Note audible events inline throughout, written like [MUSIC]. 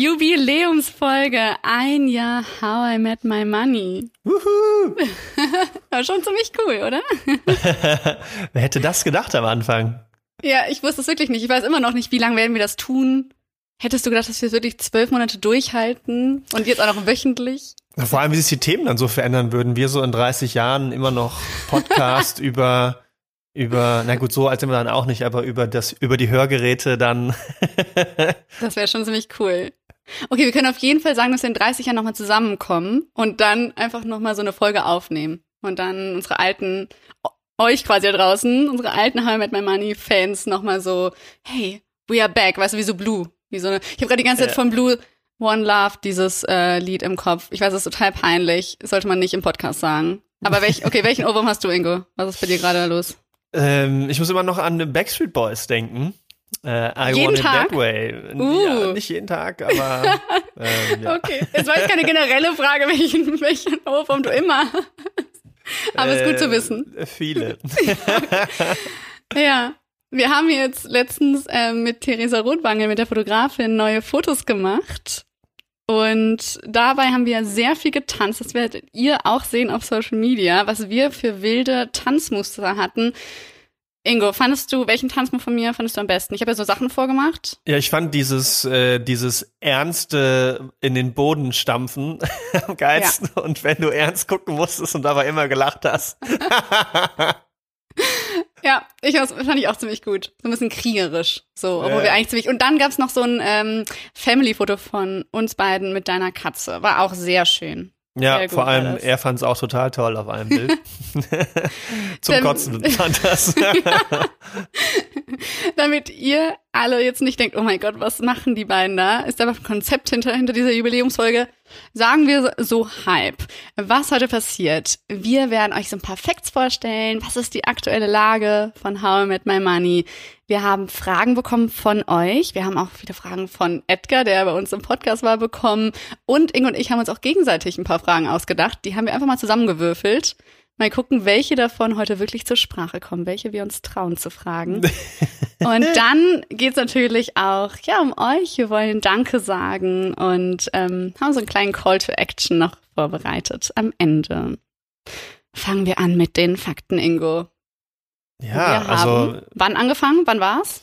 Jubiläumsfolge, ein Jahr How I Met My Money. Wuhu. [LAUGHS] War schon ziemlich cool, oder? [LAUGHS] Wer hätte das gedacht am Anfang? Ja, ich wusste es wirklich nicht. Ich weiß immer noch nicht, wie lange werden wir das tun. Hättest du gedacht, dass wir es wirklich zwölf Monate durchhalten und jetzt auch noch wöchentlich? Vor allem, wie sich die Themen dann so verändern würden. Wir so in 30 Jahren immer noch Podcast [LAUGHS] über über, na gut, so alt sind wir dann auch nicht, aber über das, über die Hörgeräte dann. das wäre schon ziemlich cool. Okay, wir können auf jeden Fall sagen, dass wir in 30 Jahren nochmal zusammenkommen und dann einfach nochmal so eine Folge aufnehmen. Und dann unsere alten, euch quasi da draußen, unsere alten How I Met My Money Fans nochmal so, hey, we are back, weißt du, wie so Blue. Wie so eine, ich habe gerade die ganze Zeit von Blue One Love dieses äh, Lied im Kopf. Ich weiß, es ist total peinlich. sollte man nicht im Podcast sagen. Aber welch, [LAUGHS] okay, welchen Ohrwurm hast du, Ingo? Was ist bei dir gerade los? Ähm, ich muss immer noch an Backstreet Boys denken. Äh, I jeden want Tag? it that way. Uh. Ja, nicht jeden Tag, aber. [LAUGHS] ähm, ja. Okay, es war jetzt keine generelle Frage, welchen, welchen Ohrwurm du immer hast. Aber es ist gut zu wissen. Äh, viele. [LAUGHS] [LAUGHS] ja. Wir haben jetzt letztens äh, mit Theresa Rothwangel, mit der Fotografin, neue Fotos gemacht. Und dabei haben wir sehr viel getanzt. Das werdet ihr auch sehen auf Social Media, was wir für wilde Tanzmuster hatten. Ingo, fandest du, welchen Tanzmove von mir fandest du am besten? Ich habe ja so Sachen vorgemacht. Ja, ich fand dieses, äh, dieses ernste in den Boden stampfen [LAUGHS] am geilsten. Ja. Und wenn du ernst gucken musstest und dabei immer gelacht hast. [LAUGHS] Ja, ich fand ich auch ziemlich gut. So ein bisschen kriegerisch. So, obwohl ja. wir eigentlich ziemlich. Und dann gab's noch so ein ähm, Family-Foto von uns beiden mit deiner Katze. War auch sehr schön. Ja, vor allem, alles. er fand es auch total toll auf einem Bild. [LAUGHS] Zum Dann, Kotzen fand das. [LAUGHS] Damit ihr alle jetzt nicht denkt, oh mein Gott, was machen die beiden da? Ist einfach ein Konzept hinter, hinter dieser Jubiläumsfolge. Sagen wir so Hype. Was heute passiert? Wir werden euch so ein paar Facts vorstellen. Was ist die aktuelle Lage von How I Met My Money? Wir haben Fragen bekommen von euch. Wir haben auch viele Fragen von Edgar, der bei uns im Podcast war, bekommen. Und Inge und ich haben uns auch gegenseitig ein paar Fragen ausgedacht. Die haben wir einfach mal zusammengewürfelt. Mal gucken, welche davon heute wirklich zur Sprache kommen, welche wir uns trauen zu fragen. [LAUGHS] und dann geht's natürlich auch ja um euch. Wir wollen Danke sagen und ähm, haben so einen kleinen Call to Action noch vorbereitet am Ende. Fangen wir an mit den Fakten, Ingo. Ja, also. Wann angefangen? Wann war's?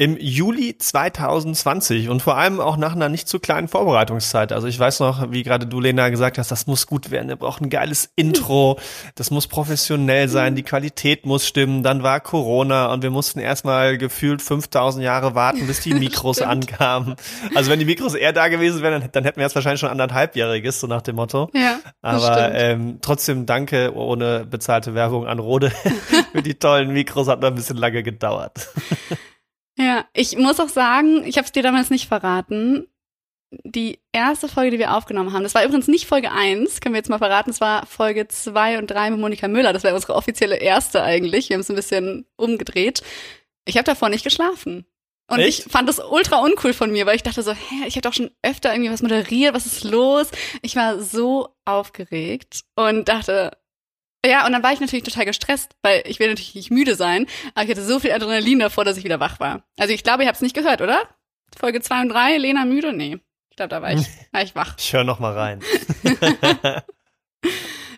Im Juli 2020 und vor allem auch nach einer nicht zu kleinen Vorbereitungszeit. Also ich weiß noch, wie gerade du, Lena, gesagt hast, das muss gut werden. Wir brauchen ein geiles Intro. Das muss professionell sein. Die Qualität muss stimmen. Dann war Corona und wir mussten erstmal gefühlt 5000 Jahre warten, bis die [LAUGHS] Mikros ankamen. Also wenn die Mikros eher da gewesen wären, dann, dann hätten wir jetzt wahrscheinlich schon anderthalbjähriges, so nach dem Motto. Ja. Aber ähm, trotzdem danke ohne bezahlte Werbung an Rode [LAUGHS] für die tollen Mikros. Hat noch ein bisschen lange gedauert. [LAUGHS] Ja, ich muss auch sagen, ich habe es dir damals nicht verraten. Die erste Folge, die wir aufgenommen haben, das war übrigens nicht Folge 1, können wir jetzt mal verraten, es war Folge 2 und 3 mit Monika Müller. Das wäre unsere offizielle erste eigentlich. Wir haben es ein bisschen umgedreht. Ich habe davor nicht geschlafen. Und Echt? ich fand das ultra uncool von mir, weil ich dachte so, hä, ich habe doch schon öfter irgendwie was moderiert, was ist los? Ich war so aufgeregt und dachte, ja, und dann war ich natürlich total gestresst, weil ich will natürlich nicht müde sein, aber ich hatte so viel Adrenalin davor, dass ich wieder wach war. Also ich glaube, ihr habt es nicht gehört, oder? Folge 2 und 3, Lena müde? Nee. Ich glaube, da war ich, [LAUGHS] war ich wach. Ich höre noch mal rein. [LAUGHS]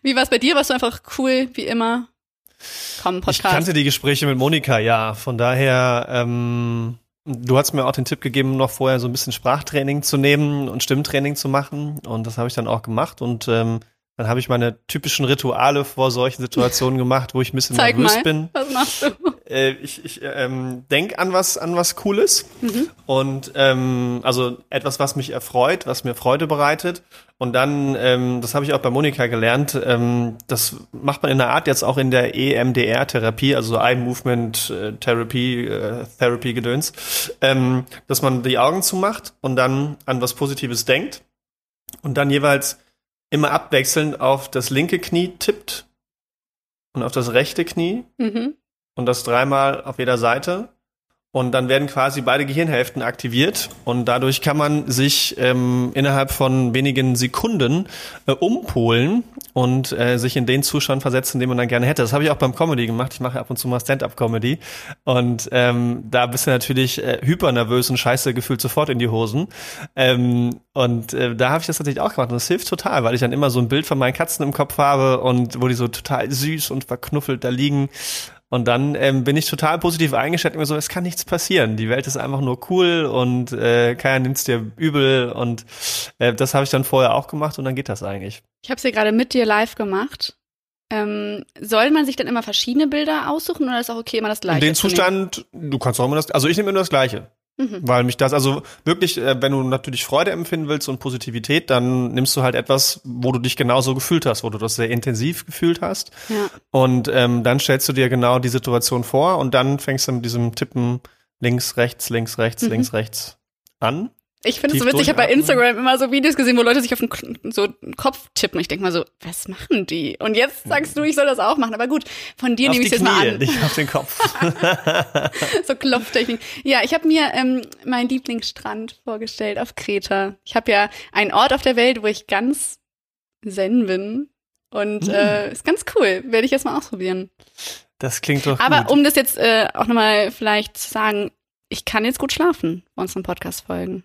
wie war es bei dir? Warst du einfach cool, wie immer? Komm, Podcast. Ich kannte die Gespräche mit Monika, ja. Von daher, ähm, du hast mir auch den Tipp gegeben, noch vorher so ein bisschen Sprachtraining zu nehmen und Stimmtraining zu machen. Und das habe ich dann auch gemacht. Und ähm, dann habe ich meine typischen Rituale vor solchen Situationen gemacht, wo ich ein bisschen Zeig nervös mal. bin. Was machst du? Äh, ich ich ähm, denk an was an was Cooles mhm. und ähm, also etwas, was mich erfreut, was mir Freude bereitet. Und dann, ähm, das habe ich auch bei Monika gelernt, ähm, das macht man in der Art jetzt auch in der EMDR-Therapie, also Eye Movement äh, Therapy, äh, Therapy Gedöns, ähm, dass man die Augen zumacht und dann an was Positives denkt und dann jeweils immer abwechselnd auf das linke Knie tippt und auf das rechte Knie Mhm. und das dreimal auf jeder Seite. Und dann werden quasi beide Gehirnhälften aktiviert und dadurch kann man sich ähm, innerhalb von wenigen Sekunden äh, umpolen und äh, sich in den Zustand versetzen, den man dann gerne hätte. Das habe ich auch beim Comedy gemacht. Ich mache ab und zu mal Stand-up-Comedy und ähm, da bist du natürlich äh, hypernervös und scheiße gefühlt sofort in die Hosen. Ähm, und äh, da habe ich das natürlich auch gemacht und das hilft total, weil ich dann immer so ein Bild von meinen Katzen im Kopf habe und wo die so total süß und verknuffelt da liegen und dann ähm, bin ich total positiv eingestellt, immer so, es kann nichts passieren. Die Welt ist einfach nur cool und äh, keiner nimmt's dir übel. Und äh, das habe ich dann vorher auch gemacht und dann geht das eigentlich. Ich habe es hier gerade mit dir live gemacht. Ähm, soll man sich dann immer verschiedene Bilder aussuchen oder ist auch okay, immer das gleiche? In den? Zustand, du kannst auch immer das, also ich nehme immer das Gleiche. Mhm. Weil mich das, also wirklich, äh, wenn du natürlich Freude empfinden willst und Positivität, dann nimmst du halt etwas, wo du dich genauso gefühlt hast, wo du das sehr intensiv gefühlt hast. Ja. Und ähm, dann stellst du dir genau die Situation vor und dann fängst du mit diesem Tippen links, rechts, links, rechts, Mhm. links, rechts an. Ich finde es so witzig, ich habe bei. Instagram immer so Videos gesehen, wo Leute sich auf den, K- so den Kopf tippen. Ich denke mal so, was machen die? Und jetzt sagst du, ich soll das auch machen. Aber gut, von dir auf nehme ich jetzt mal an. nicht auf den Kopf. [LAUGHS] so Klopftechnik. Ja, ich habe mir ähm, meinen Lieblingsstrand vorgestellt auf Kreta. Ich habe ja einen Ort auf der Welt, wo ich ganz zen bin. Und Hm. äh, ist ganz cool. Werde ich jetzt mal ausprobieren. Das klingt doch Aber gut. um das jetzt äh, auch nochmal vielleicht zu sagen, ich kann jetzt gut schlafen bei unseren Podcast-Folgen.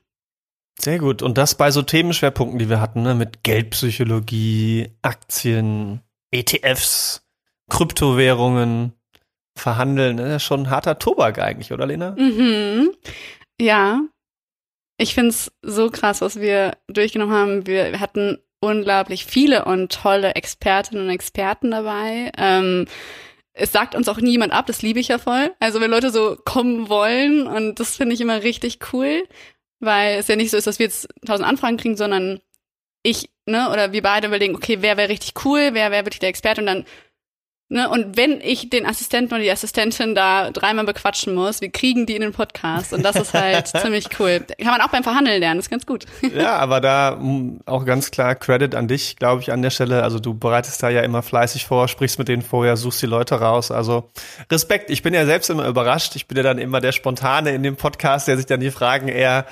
Sehr gut. Und das bei so Themenschwerpunkten, die wir hatten, ne? mit Geldpsychologie, Aktien, ETFs, Kryptowährungen, Verhandeln. Ja schon ein harter Tobak eigentlich, oder Lena? Mhm. Ja. Ich find's so krass, was wir durchgenommen haben. Wir, wir hatten unglaublich viele und tolle Expertinnen und Experten dabei. Ähm, es sagt uns auch niemand ab, das liebe ich ja voll. Also wenn Leute so kommen wollen und das finde ich immer richtig cool, weil es ja nicht so ist, dass wir jetzt tausend Anfragen kriegen, sondern ich, ne, oder wir beide überlegen, okay, wer wäre richtig cool, wer wäre wirklich der Experte? Und dann Ne, und wenn ich den Assistenten oder die Assistentin da dreimal bequatschen muss, wir kriegen die in den Podcast. Und das ist halt [LAUGHS] ziemlich cool. Kann man auch beim Verhandeln lernen, ist ganz gut. Ja, [LAUGHS] aber da mh, auch ganz klar Credit an dich, glaube ich, an der Stelle. Also du bereitest da ja immer fleißig vor, sprichst mit denen vorher, suchst die Leute raus. Also Respekt. Ich bin ja selbst immer überrascht. Ich bin ja dann immer der Spontane in dem Podcast, der sich dann die Fragen eher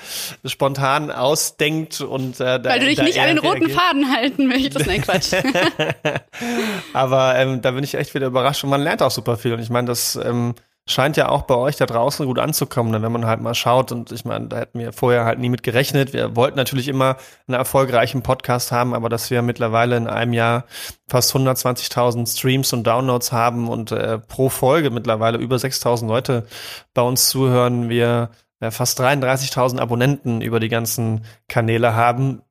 spontan ausdenkt und äh, da, Weil du dich nicht an den roten reagiert. Faden halten möchtest. Nein, Quatsch. [LAUGHS] Aber ähm, da bin ich echt wieder überrascht und man lernt auch super viel. Und ich meine, das ähm, scheint ja auch bei euch da draußen gut anzukommen, ne, wenn man halt mal schaut. Und ich meine, da hätten wir vorher halt nie mit gerechnet. Wir wollten natürlich immer einen erfolgreichen Podcast haben, aber dass wir mittlerweile in einem Jahr fast 120.000 Streams und Downloads haben und äh, pro Folge mittlerweile über 6.000 Leute bei uns zuhören, wir fast 33.000 Abonnenten über die ganzen Kanäle haben,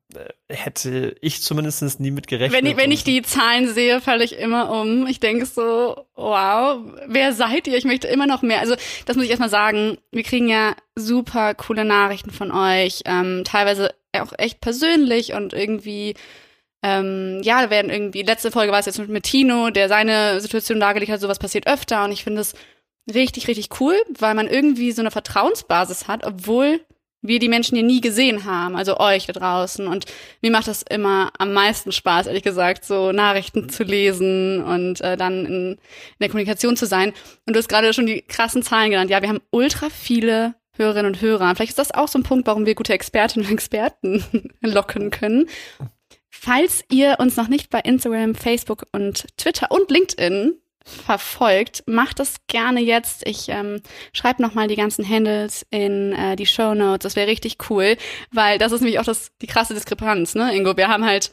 hätte ich zumindest nie mit gerechnet. wenn, ich, wenn ich die Zahlen sehe, falle ich immer um. Ich denke so, wow, wer seid ihr? Ich möchte immer noch mehr. Also das muss ich erstmal sagen. Wir kriegen ja super coole Nachrichten von euch. Ähm, teilweise auch echt persönlich und irgendwie ähm, ja, da werden irgendwie, letzte Folge war es jetzt mit Tino, der seine Situation dargelegt hat, sowas passiert öfter und ich finde es richtig, richtig cool, weil man irgendwie so eine Vertrauensbasis hat, obwohl wir die Menschen hier nie gesehen haben, also euch da draußen. Und mir macht das immer am meisten Spaß, ehrlich gesagt, so Nachrichten zu lesen und äh, dann in, in der Kommunikation zu sein. Und du hast gerade schon die krassen Zahlen genannt. Ja, wir haben ultra viele Hörerinnen und Hörer. Vielleicht ist das auch so ein Punkt, warum wir gute Expertinnen und Experten [LAUGHS] locken können. Falls ihr uns noch nicht bei Instagram, Facebook und Twitter und LinkedIn verfolgt, macht das gerne jetzt. Ich ähm, schreibe nochmal die ganzen Handles in äh, die Show Notes. Das wäre richtig cool, weil das ist nämlich auch das, die krasse Diskrepanz, ne, Ingo? Wir haben halt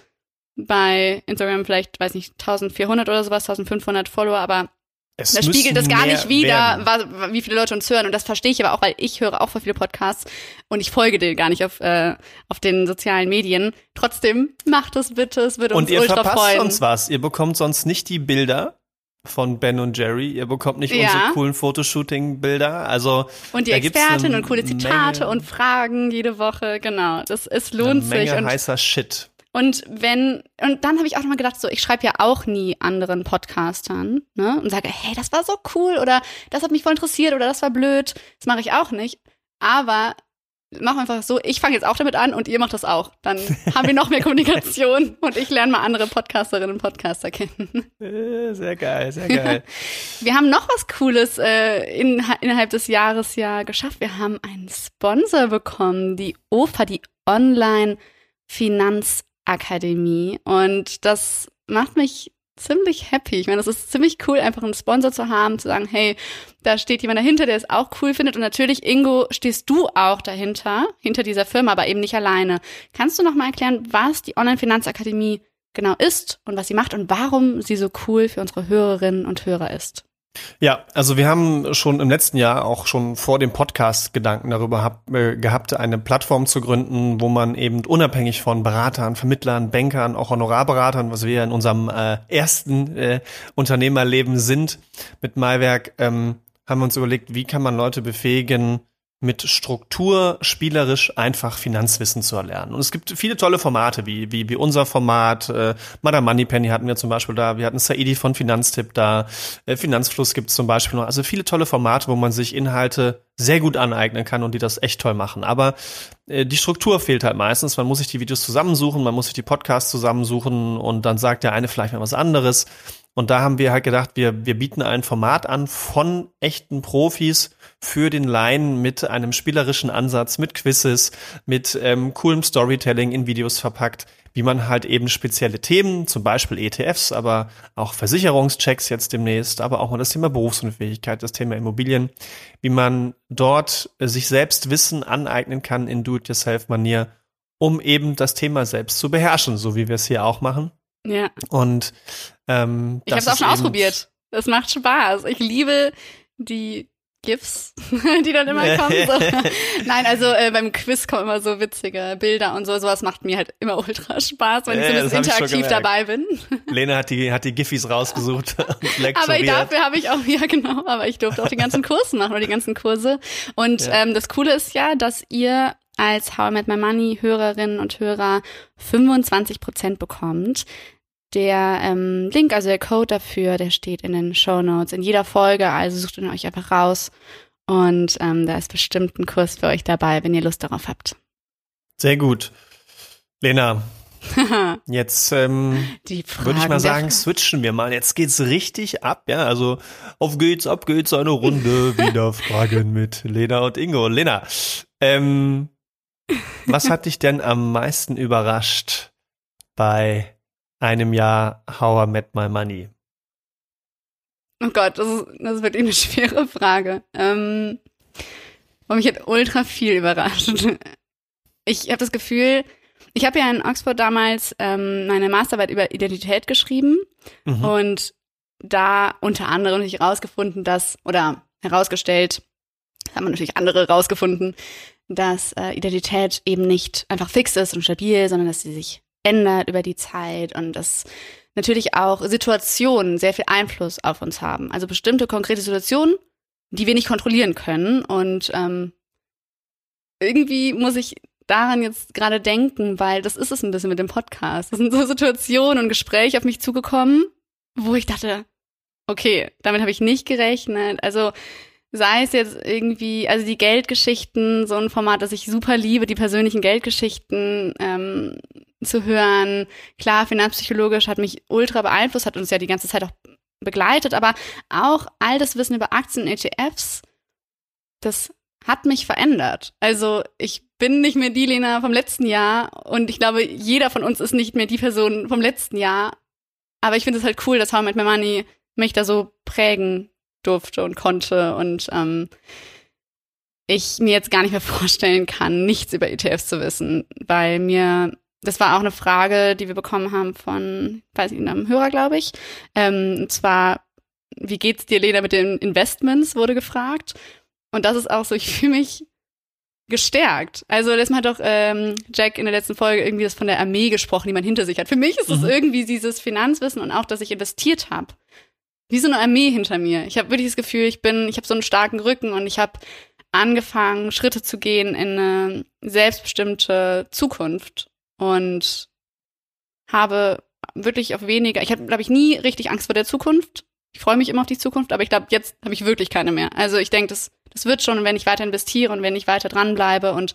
bei Instagram vielleicht, weiß nicht, 1400 oder sowas, 1500 Follower, aber Es das spiegelt das gar nicht wider, werden. wa- wie viele Leute uns hören. Und das verstehe ich aber auch, weil ich höre auch voll viele Podcasts und ich folge denen gar nicht auf, äh, auf den sozialen Medien. Trotzdem, macht es bitte, es würde uns Und ihr ultra verpasst freuen. uns was. Ihr bekommt sonst nicht die Bilder von Ben und Jerry. Ihr bekommt nicht Ja. unsere coolen Fotoshooting-Bilder. Also Und die Expertin eine und coole Zitate Menge- und Fragen jede Woche, genau. Das es eine lohnt sich. Menge Und, heißer Shit. und wenn, und dann habe ich auch nochmal gedacht, so, ich schreibe ja auch nie anderen Podcastern, ne? Und sage, hey, das war so cool oder das hat mich voll interessiert oder das war blöd. Das mache ich auch nicht. Aber machen wir einfach so, ich fange jetzt auch damit an und ihr macht das auch. Dann haben wir noch mehr Kommunikation [LAUGHS] und ich lerne mal andere Podcasterinnen und Podcaster kennen. Äh, Sehr geil, sehr geil. [LAUGHS] Wir haben noch was Cooles äh, in, innerhalb des Jahres ja geschafft. Wir haben einen Sponsor bekommen, die OFA, die Online Finanzakademie. Und das macht mich ziemlich happy. Ich meine, das ist ziemlich cool, einfach einen Sponsor zu haben, zu sagen, hey, da steht jemand dahinter, der es auch cool findet. Und natürlich, Ingo, stehst du auch dahinter, hinter dieser Firma, aber eben nicht alleine. Kannst du noch mal erklären, was die Online-Finanzakademie genau ist und was sie macht und warum sie so cool für unsere Hörerinnen und Hörer ist? Ja, also wir haben schon im letzten Jahr auch schon vor dem Podcast Gedanken darüber hab, äh, gehabt, eine Plattform zu gründen, wo man eben unabhängig von Beratern, Vermittlern, Bankern, auch Honorarberatern, was wir in unserem äh, ersten äh, Unternehmerleben sind mit Maiwerk, ähm, haben wir uns überlegt, wie kann man Leute befähigen, mit Struktur spielerisch einfach Finanzwissen zu erlernen. Und es gibt viele tolle Formate, wie, wie, wie unser Format. Äh, Madame Moneypenny hatten wir zum Beispiel da, wir hatten Saidi von Finanztipp da, äh, Finanzfluss gibt es zum Beispiel noch. Also viele tolle Formate, wo man sich Inhalte sehr gut aneignen kann und die das echt toll machen. Aber äh, die Struktur fehlt halt meistens. Man muss sich die Videos zusammensuchen, man muss sich die Podcasts zusammensuchen und dann sagt der eine vielleicht mal was anderes. Und da haben wir halt gedacht, wir, wir bieten ein Format an von echten Profis für den Laien mit einem spielerischen Ansatz, mit Quizzes, mit ähm, coolem Storytelling in Videos verpackt, wie man halt eben spezielle Themen, zum Beispiel ETFs, aber auch Versicherungschecks jetzt demnächst, aber auch mal das Thema Berufsunfähigkeit, das Thema Immobilien, wie man dort äh, sich selbst Wissen aneignen kann in Do-it-yourself-Manier, um eben das Thema selbst zu beherrschen, so wie wir es hier auch machen. Ja. Und ähm, Ich habe es auch schon ausprobiert. Das macht Spaß. Ich liebe die GIFs, [LAUGHS] die dann immer kommen. So. [LAUGHS] Nein, also äh, beim Quiz kommen immer so witzige Bilder und so. Sowas macht mir halt immer ultra Spaß, wenn ich so ein bisschen interaktiv dabei bin. Lena hat die, hat die Giffys rausgesucht [LAUGHS] und lektoriert. Aber dafür habe ich auch, ja genau, aber ich durfte auch die ganzen Kurse machen oder die ganzen Kurse. Und Ja. ähm, das Coole ist ja, dass ihr als How I Met My Money Hörerinnen und Hörer 25 Prozent bekommt. Der ähm, Link, also der Code dafür, der steht in den Show Notes in jeder Folge, also sucht ihn euch einfach raus. Und ähm, da ist bestimmt ein Kurs für euch dabei, wenn ihr Lust darauf habt. Sehr gut. Lena, [LAUGHS] jetzt ähm, würde ich mal sagen, switchen wir mal. Jetzt geht's richtig ab, ja. Also auf geht's, ab geht's, eine Runde wieder Fragen mit Lena und Ingo. Lena, ähm, was hat dich denn am meisten überrascht bei einem Jahr How I Met My Money? Oh Gott, das ist, das ist wirklich eine schwere Frage. Ähm, und mich hat ultra viel überrascht. Ich habe das Gefühl, ich habe ja in Oxford damals ähm, meine Masterarbeit über Identität geschrieben Mhm. und da unter anderem natürlich herausgefunden, dass, oder herausgestellt, das haben natürlich andere herausgefunden, dass äh, Identität eben nicht einfach fix ist und stabil, sondern dass sie sich ändert über die Zeit und dass natürlich auch Situationen sehr viel Einfluss auf uns haben. Also bestimmte konkrete Situationen, die wir nicht kontrollieren können. Und ähm, irgendwie muss ich daran jetzt gerade denken, weil das ist es ein bisschen mit dem Podcast. Das sind so Situationen und Gespräche auf mich zugekommen, wo ich dachte, okay, damit habe ich nicht gerechnet. Also sei es jetzt irgendwie, also die Geldgeschichten, so ein Format, das ich super liebe, die persönlichen Geldgeschichten ähm, zu hören. Klar, finanzpsychologisch hat mich ultra beeinflusst, hat uns ja die ganze Zeit auch begleitet, aber auch all das Wissen über Aktien und ETFs, das hat mich verändert. Also ich bin nicht mehr die Lena vom letzten Jahr und ich glaube, jeder von uns ist nicht mehr die Person vom letzten Jahr. Aber ich finde es halt cool, dass How I Met My Money mich da so prägen durfte und konnte und ähm, ich mir jetzt gar nicht mehr vorstellen kann, nichts über ETFs zu wissen, weil mir das war auch eine Frage, die wir bekommen haben von, weiß ich, einem Hörer, glaube ich. Ähm, und zwar, wie geht's dir, Lena, mit den Investments, wurde gefragt. Und das ist auch so, [LAUGHS] ich fühle mich gestärkt. Also das hat doch ähm, Jack in der letzten Folge irgendwie das von der Armee gesprochen, die man hinter sich hat. Für mich ist es Mhm. irgendwie dieses Finanzwissen und auch, dass ich investiert habe. Wie so eine Armee hinter mir. Ich habe wirklich das Gefühl, ich bin, ich habe so einen starken Rücken und ich habe angefangen, Schritte zu gehen in eine selbstbestimmte Zukunft und habe wirklich auf weniger, ich habe, glaube ich, nie richtig Angst vor der Zukunft. Ich freue mich immer auf die Zukunft, aber ich glaube, jetzt habe ich wirklich keine mehr. Also ich denke, das, das wird schon, wenn ich weiter investiere und wenn ich weiter dranbleibe und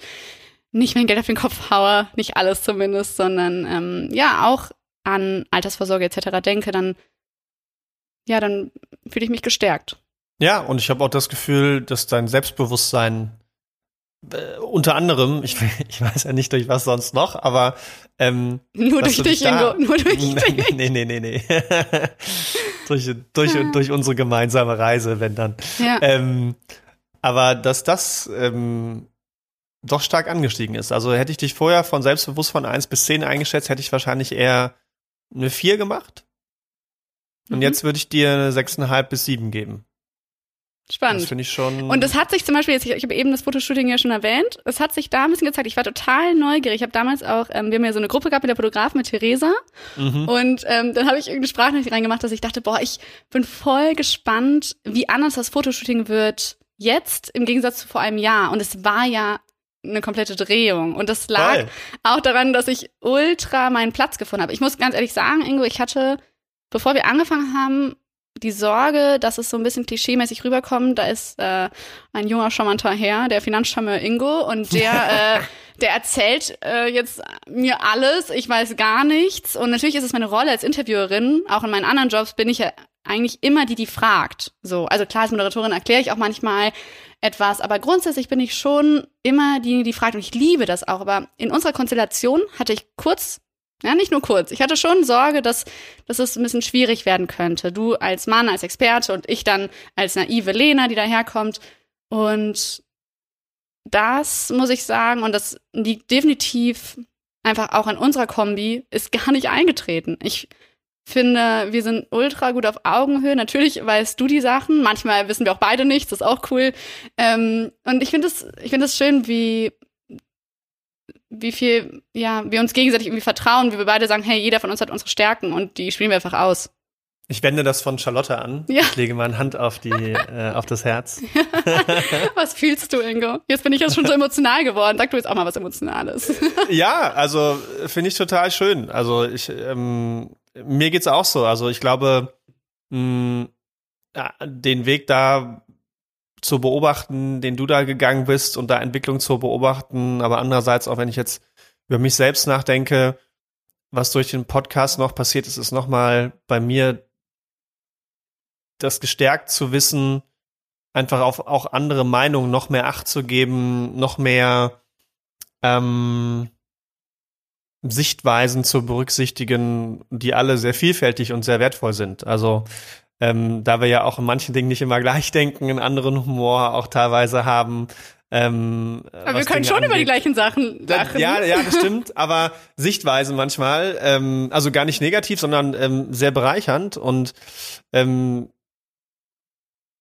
nicht mein Geld auf den Kopf haue, nicht alles zumindest, sondern ähm, ja, auch an Altersvorsorge etc. denke, dann ja, dann fühle ich mich gestärkt. Ja, und ich habe auch das Gefühl, dass dein Selbstbewusstsein äh, unter anderem, ich, [LAUGHS] ich weiß ja nicht durch was sonst noch, aber ähm, nur durch dich, Ingo, nur durch [LAUGHS] dich. Nee, nee, nee, nee. [LAUGHS] durch, durch, ja. durch unsere gemeinsame Reise, wenn dann. Ja. Ähm, aber dass das ähm, doch stark angestiegen ist. Also hätte ich dich vorher von selbstbewusst von 1 bis 10 eingeschätzt, hätte ich wahrscheinlich eher eine 4 gemacht. Und mhm. jetzt würde ich dir eine 6,5 bis 7 geben. Spannend. Das finde ich schon. Und es hat sich zum Beispiel, jetzt, ich, ich habe eben das Fotoshooting ja schon erwähnt, es hat sich da ein bisschen gezeigt. Ich war total neugierig. Ich habe damals auch, ähm, wir haben ja so eine Gruppe gehabt mit der Fotografin, mit Theresa. Mhm. Und ähm, dann habe ich irgendeine Sprachnachricht reingemacht, dass ich dachte, boah, ich bin voll gespannt, wie anders das Fotoshooting wird jetzt im Gegensatz zu vor einem Jahr. Und es war ja eine komplette Drehung. Und das lag Geil. auch daran, dass ich ultra meinen Platz gefunden habe. Ich muss ganz ehrlich sagen, Ingo, ich hatte, bevor wir angefangen haben, die Sorge, dass es so ein bisschen klischeemäßig rüberkommt. Da ist äh, ein junger, charmanter Herr, der Finanzstamme Ingo, und der, [LAUGHS] äh, der erzählt äh, jetzt mir alles. Ich weiß gar nichts. Und natürlich ist es meine Rolle als Interviewerin. Auch in meinen anderen Jobs bin ich ja eigentlich immer die, die fragt. So, also klar als Moderatorin erkläre ich auch manchmal etwas, aber grundsätzlich bin ich schon immer die, die fragt und ich liebe das auch. Aber in unserer Konstellation hatte ich kurz ja, nicht nur kurz. Ich hatte schon Sorge, dass, dass es ein bisschen schwierig werden könnte. Du als Mann, als Experte und ich dann als naive Lena, die daherkommt. Und das muss ich sagen, und das liegt definitiv einfach auch an unserer Kombi, ist [LAUGHS] gar nicht eingetreten. Ich finde, wir sind ultra gut auf Augenhöhe. Natürlich weißt du die Sachen. Manchmal wissen wir auch beide nichts. Das ist auch cool. Ähm, und ich finde es, ich finde es schön, wie wie viel, ja, wir uns gegenseitig irgendwie vertrauen, wie wir beide sagen, hey, jeder von uns hat unsere Stärken und die spielen wir einfach aus. Ich wende das von Charlotte an. Ja. Ich lege meine Hand auf die, äh, auf das Herz. [LAUGHS] was fühlst du, Ingo? Jetzt bin ich jetzt schon so emotional geworden. Sag du jetzt auch mal was Emotionales. [LAUGHS] ja, also finde ich total schön. Also ich, ähm, mir geht's auch so. Also ich glaube, mh, den Weg da zu beobachten, den du da gegangen bist und da Entwicklung zu beobachten. Aber andererseits, auch wenn ich jetzt über mich selbst nachdenke, was durch den Podcast noch passiert ist, ist nochmal bei mir das gestärkt zu wissen, einfach auf auch andere Meinungen noch mehr Acht zu geben, noch mehr ähm, Sichtweisen zu berücksichtigen, die alle sehr vielfältig und sehr wertvoll sind. Also ähm, da wir ja auch in manchen Dingen nicht immer gleich denken, einen anderen Humor auch teilweise haben. Ähm, aber wir können Dinge schon angeht. über die gleichen Sachen lachen. Ja, ja, das stimmt. aber Sichtweisen manchmal, ähm, also gar nicht negativ, sondern ähm, sehr bereichernd und ähm,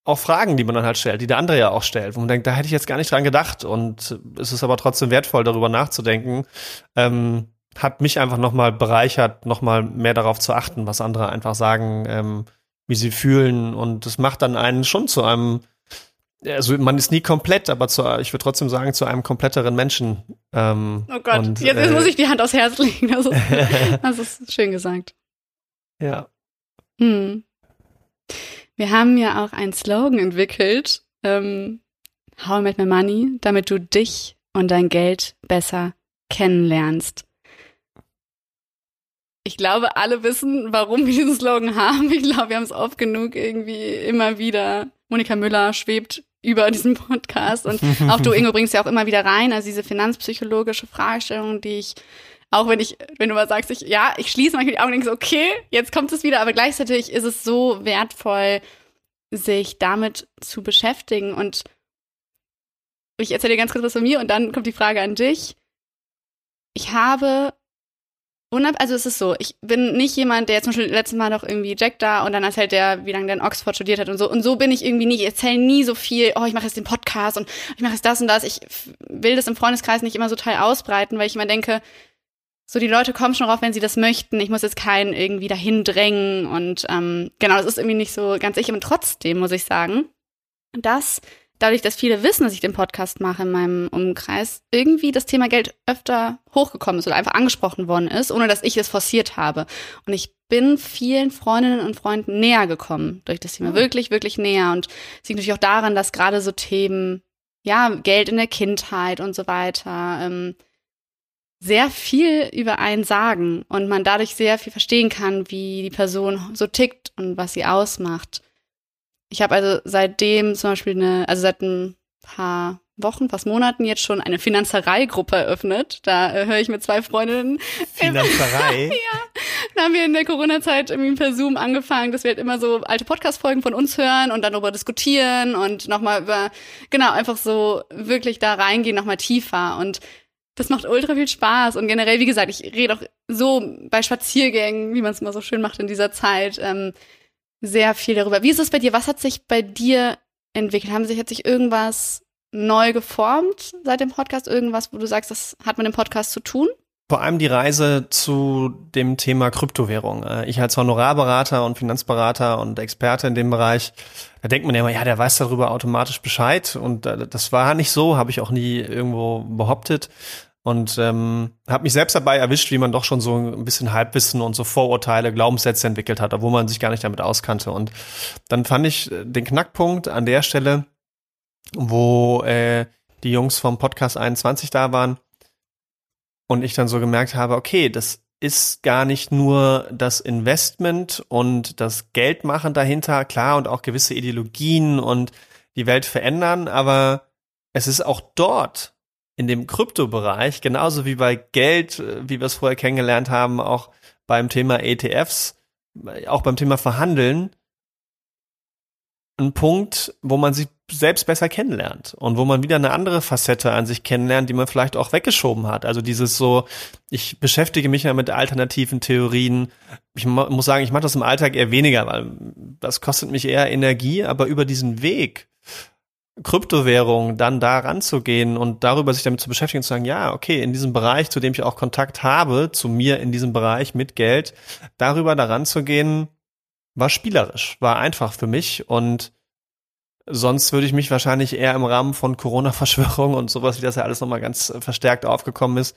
auch Fragen, die man dann halt stellt, die der andere ja auch stellt, wo man denkt, da hätte ich jetzt gar nicht dran gedacht und es ist aber trotzdem wertvoll, darüber nachzudenken. Ähm, hat mich einfach nochmal bereichert, nochmal mehr darauf zu achten, was andere einfach sagen, ähm, wie sie fühlen. Und das macht dann einen schon zu einem, also man ist nie komplett, aber zu, ich würde trotzdem sagen, zu einem kompletteren Menschen. Ähm, oh Gott, und, jetzt, jetzt äh, muss ich die Hand aufs Herz legen. Das ist, [LAUGHS] das ist schön gesagt. Ja. Hm. Wir haben ja auch einen Slogan entwickelt, ähm, How I Met My Money, damit du dich und dein Geld besser kennenlernst. Ich glaube, alle wissen, warum wir diesen Slogan haben. Ich glaube, wir haben es oft genug irgendwie immer wieder. Monika Müller schwebt über diesen Podcast und [LAUGHS] auch du, Ingo, bringst ja auch immer wieder rein. Also diese finanzpsychologische Fragestellung, die ich auch wenn ich, wenn du mal sagst, ich, ja, ich schließe manchmal die Augen und denke so, okay, jetzt kommt es wieder, aber gleichzeitig ist es so wertvoll, sich damit zu beschäftigen. Und ich erzähle dir ganz kurz was von mir und dann kommt die Frage an dich. Ich habe also es ist so, ich bin nicht jemand, der jetzt zum Beispiel letztes Mal noch irgendwie Jack da und dann erzählt der, wie lange der in Oxford studiert hat und so. Und so bin ich irgendwie nie. Ich erzähle nie so viel, oh, ich mache jetzt den Podcast und ich mache jetzt das und das. Ich will das im Freundeskreis nicht immer so teil ausbreiten, weil ich immer denke, so die Leute kommen schon drauf, wenn sie das möchten. Ich muss jetzt keinen irgendwie dahin drängen und ähm, genau, das ist irgendwie nicht so ganz ich. Und trotzdem muss ich sagen, dass dadurch, dass viele wissen, dass ich den Podcast mache in meinem Umkreis, irgendwie das Thema Geld öfter hochgekommen ist oder einfach angesprochen worden ist, ohne dass ich es forciert habe. Und ich bin vielen Freundinnen und Freunden näher gekommen durch das Thema. Mhm. Wirklich, wirklich näher. Und es liegt natürlich auch daran, dass gerade so Themen, ja, Geld in der Kindheit und so weiter, ähm, sehr viel über einen sagen und man dadurch sehr viel verstehen kann, wie die Person so tickt und was sie ausmacht. Ich habe also seitdem zum Beispiel eine, also seit ein paar Wochen, fast Monaten jetzt schon eine Finanzerei-Gruppe eröffnet. Da äh, höre ich mit zwei Freundinnen. Finanzerei? [LAUGHS] ja. Da haben wir in der Corona-Zeit irgendwie per Zoom angefangen, dass wir halt immer so alte Podcast-Folgen von uns hören und dann darüber diskutieren und nochmal über, genau, einfach so wirklich da reingehen, nochmal tiefer. Und das macht ultra viel Spaß. Und generell, wie gesagt, ich rede auch so bei Spaziergängen, wie man es immer so schön macht in dieser Zeit, ähm, sehr viel darüber. Wie ist es bei dir? Was hat sich bei dir entwickelt? Haben sich, hat sich irgendwas neu geformt seit dem Podcast? Irgendwas, wo du sagst, das hat mit dem Podcast zu tun? Vor allem die Reise zu dem Thema Kryptowährung. Äh, ich als Honorarberater und Finanzberater und Experte in dem Bereich, da denkt man ja immer, ja, der weiß darüber automatisch Bescheid. Und äh, das war nicht so, habe ich auch nie irgendwo behauptet und ähm, habe mich selbst dabei erwischt, wie man doch schon so ein bisschen Halbwissen und so Vorurteile, Glaubenssätze entwickelt hat, obwohl man sich gar nicht damit auskannte. Und dann fand ich äh, den Knackpunkt an der Stelle, wo äh, die Jungs vom Podcast 21 da waren und ich dann so gemerkt habe, okay, das ist gar nicht nur das Investment und das Geldmachen dahinter, klar, und auch gewisse Ideologien und die Welt verändern, aber es ist auch dort in dem Kryptobereich, genauso wie bei Geld, äh, wie wir es vorher kennengelernt haben, auch beim Thema ETFs, auch beim Thema Verhandeln, ein Punkt, wo man sich selbst besser kennenlernt und wo man wieder eine andere Facette an sich kennenlernt, die man vielleicht auch weggeschoben hat. Also dieses so, ich beschäftige mich ja mit alternativen Theorien. Ich muss sagen, ich mache das im Alltag eher weniger, weil das kostet mich eher Energie, aber über diesen Weg Kryptowährung dann da ranzugehen und darüber sich damit zu beschäftigen und zu sagen, ja, okay, in diesem Bereich, zu dem ich auch Kontakt habe, zu mir in diesem Bereich mit Geld, darüber da ranzugehen, war spielerisch, war einfach für mich und sonst würde ich mich wahrscheinlich eher im Rahmen von Corona-Verschwörung und sowas, wie das ja alles nochmal ganz verstärkt aufgekommen ist,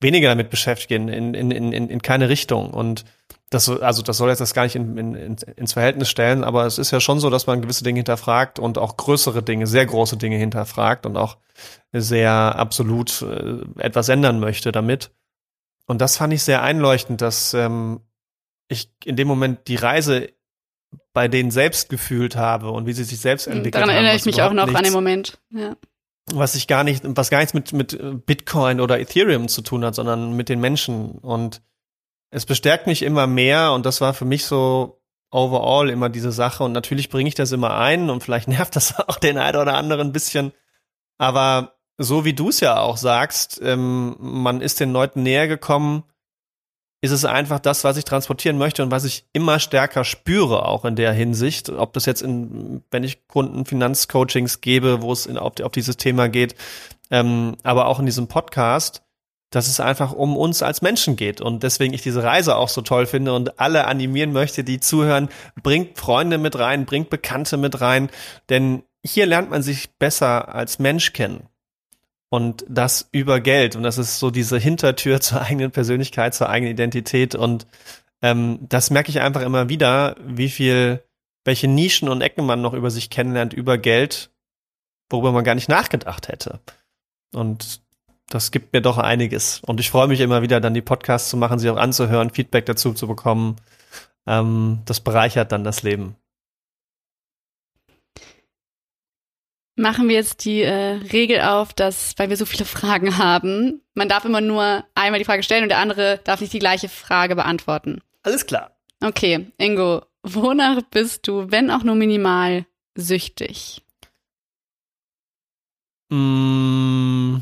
weniger damit beschäftigen, in, in, in, in keine Richtung und das, also das soll jetzt das gar nicht in, in, ins Verhältnis stellen, aber es ist ja schon so, dass man gewisse Dinge hinterfragt und auch größere Dinge, sehr große Dinge hinterfragt und auch sehr absolut äh, etwas ändern möchte damit. Und das fand ich sehr einleuchtend, dass ähm, ich in dem Moment die Reise bei denen selbst gefühlt habe und wie sie sich selbst hm, entwickelt Daran haben. Daran erinnere ich mich auch noch nichts, an den Moment. Ja. Was sich gar nicht, was gar nichts mit, mit Bitcoin oder Ethereum zu tun hat, sondern mit den Menschen. Und es bestärkt mich immer mehr und das war für mich so overall immer diese Sache und natürlich bringe ich das immer ein und vielleicht [LAUGHS] nervt das auch den einen oder anderen ein bisschen, aber so wie du es ja auch sagst, ähm, man ist den Leuten näher gekommen, ist es einfach das, was ich transportieren möchte und was ich immer stärker spüre, auch in der Hinsicht. Ob das jetzt in, wenn ich Kunden Finanzcoachings gebe, wo es in, auf, auf dieses Thema geht, ähm, aber auch in diesem Podcast, dass es einfach um uns als Menschen geht und deswegen ich diese Reise auch so toll finde und alle animieren möchte, die zuhören, bringt Freunde mit rein, bringt Bekannte mit rein, denn hier lernt man sich besser als Mensch kennen. Und das über Geld. Und das ist so diese Hintertür [LAUGHS] zur eigenen Persönlichkeit, zur eigenen Identität. Und ähm, das merke ich einfach immer wieder, wie viel, welche Nischen und Ecken man noch über sich kennenlernt über Geld, worüber man gar nicht nachgedacht hätte. Und das gibt mir doch einiges. Und ich freue mich immer wieder, dann die Podcasts zu machen, sie auch anzuhören, Feedback dazu zu bekommen. Ähm, das bereichert dann das Leben. Machen wir jetzt die äh, Regel auf, dass, weil wir so viele [LAUGHS] Fragen haben, man darf immer nur einmal die Frage stellen und der andere darf nicht die gleiche Frage beantworten. Alles klar. Okay, Ingo, wonach bist du, wenn auch nur minimal, süchtig? Mmh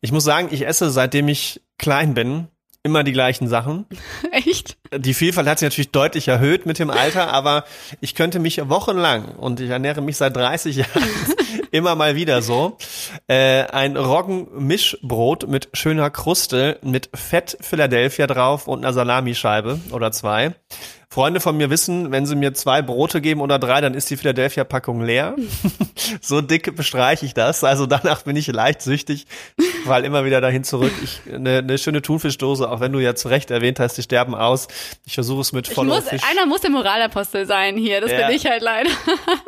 ich muss sagen, ich esse, seitdem ich klein bin, immer die gleichen Sachen. [LAUGHS] Echt? Die Vielfalt hat sich natürlich deutlich erhöht mit dem Alter, [LAUGHS] aber ich könnte mich wochenlang, und ich ernähre mich seit 30 Jahren [LAUGHS] immer mal wieder so, äh, ein Roggenmischbrot mit schöner Kruste, mit Fett Philadelphia drauf und einer Salamischeibe oder zwei Freunde von mir wissen, wenn sie mir zwei Brote geben oder drei, dann ist die Philadelphia-Packung leer. [LAUGHS] so dick bestreiche ich das. Also danach bin ich leicht süchtig, weil immer wieder dahin zurück. Ich, eine, eine schöne Thunfischdose, auch wenn du ja zu Recht erwähnt hast, die sterben aus. Ich versuche es mit Follow Fish. Einer muss der Moralapostel sein hier, das Ja. bin ich halt leider.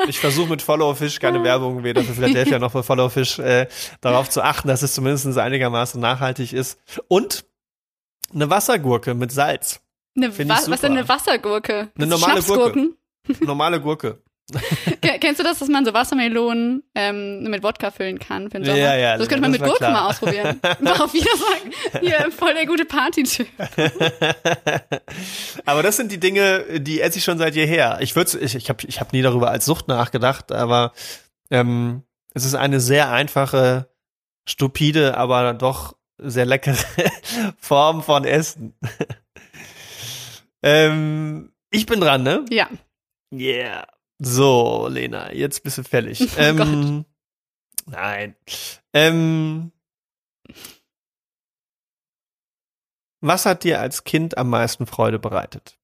Ich versuche mit Follow Fish keine Werbung weder für Philadelphia noch für Follow Fish äh, darauf zu achten, dass es zumindest einigermaßen nachhaltig ist. Und eine Wassergurke mit Salz. Eine Wa was ist denn eine Wassergurke? Eine normale Schnapsgurken? Normale Gurke. [LAUGHS] Ke- Kennst du das, dass man so Wassermelonen ähm, mit Wodka füllen kann für den Sommer? Ja, ja, das könnte man das mit war Gurke klar. mal ausprobieren. Auf Wiedersagen. Hier, [LAUGHS] voll der gute Party-Typ. [LAUGHS] aber das sind die Dinge, die esse ich schon seit jeher. Ich würde, ich, ich habe, ich hab nie darüber als Sucht nachgedacht, aber ähm, es ist eine sehr einfache, stupide, aber doch sehr leckere Form von Essen. Ähm, ich bin dran, ne? Ja. Yeah. So, Lena, jetzt bist du fällig. [LAUGHS] Oh ähm, nein. Ähm, was hat dir als Kind am meisten Freude bereitet?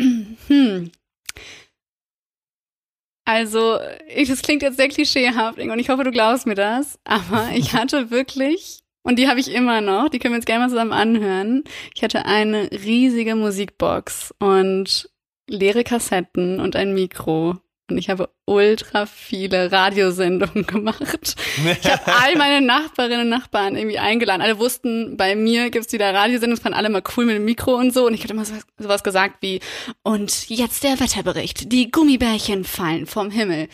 Hm. Also, ich, das klingt jetzt sehr klischeehaft und ich hoffe, du glaubst mir das, aber ich [LAUGHS] hatte wirklich, und die habe ich immer noch, die können wir uns gerne mal zusammen anhören, ich hatte eine riesige Musikbox und leere Kassetten und ein Mikro. Und ich habe ultra viele Radiosendungen [LAUGHS] gemacht. Ich habe all meine Nachbarinnen und Nachbarn irgendwie eingeladen. Alle wussten, bei mir gibt's wieder Radiosendungen, es waren alle mal cool mit dem Mikro und so. Und ich hatte immer so, sowas gesagt wie, und jetzt der Wetterbericht. Die Gummibärchen fallen vom Himmel.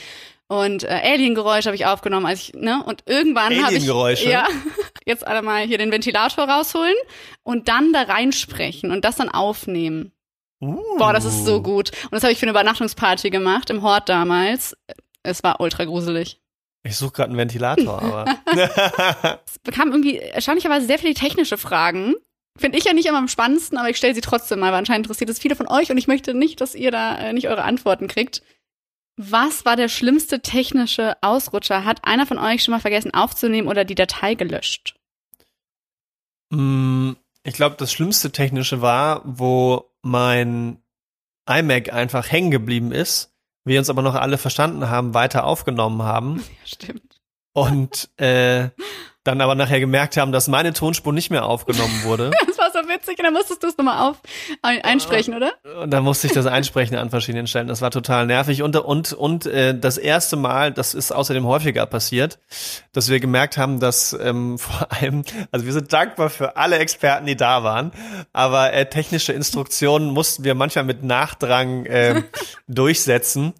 Und äh, Aliengeräusche habe ich aufgenommen, als ich, ne? Und irgendwann habe ich. Aliengeräusche? Ja. [LAUGHS] Jetzt alle mal hier den Ventilator rausholen und dann da reinsprechen und das dann aufnehmen. Boah, das ist so gut. Und das habe ich für eine Übernachtungsparty gemacht im Hort damals. Es war ultra gruselig. Ich suche gerade einen Ventilator, [LAUGHS] aber. [LAUGHS] Es bekam irgendwie erstaunlicherweise sehr viele technische Fragen. Finde ich ja nicht immer am spannendsten, aber ich stelle sie trotzdem mal, weil anscheinend interessiert es viele von euch und ich möchte nicht, dass ihr da äh, nicht eure Antworten kriegt. Was war der schlimmste technische Ausrutscher? Hat einer von euch schon mal vergessen aufzunehmen oder die Datei gelöscht? Mm, ich glaube, das schlimmste technische war, wo mein iMac einfach hängen geblieben ist, wir uns aber noch alle verstanden haben, weiter aufgenommen haben [LAUGHS] Ja, stimmt. und äh, dann aber nachher gemerkt haben, dass meine Tonspur nicht mehr aufgenommen wurde. [LAUGHS] Das war so witzig und dann musstest du es nochmal auf ein- einsprechen, oder? Und dann musste ich das einsprechen an verschiedenen Stellen. Das war total nervig. Und, und, und äh, das erste Mal, das ist außerdem häufiger passiert, dass wir gemerkt haben, dass ähm, [LAUGHS] vor allem, also wir sind dankbar für alle Experten, die da waren, aber äh, technische Instruktionen mussten wir manchmal mit Nachdrang äh, [LAUGHS] durchsetzen.